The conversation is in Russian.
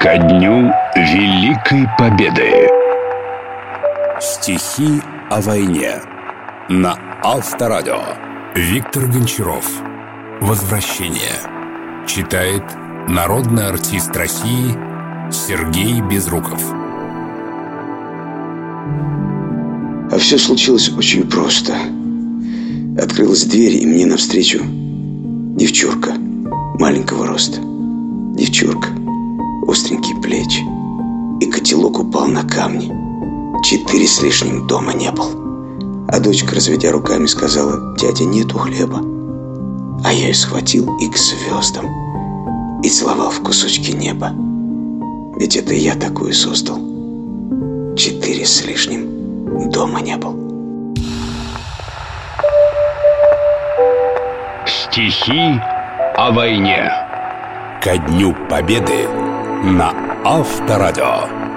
Ко дню Великой Победы Стихи о войне На Авторадио Виктор Гончаров Возвращение Читает народный артист России Сергей Безруков А все случилось очень просто. Открылась дверь, и мне навстречу девчурка маленького роста. Девчурка. И котелок упал на камни. Четыре с лишним дома не был. А дочка, разведя руками, сказала, дядя, нету хлеба. А я ее схватил и к звездам. И целовал в кусочки неба. Ведь это я такую создал. Четыре с лишним дома не был. Стихи о войне Ко дню Победы на Авторадио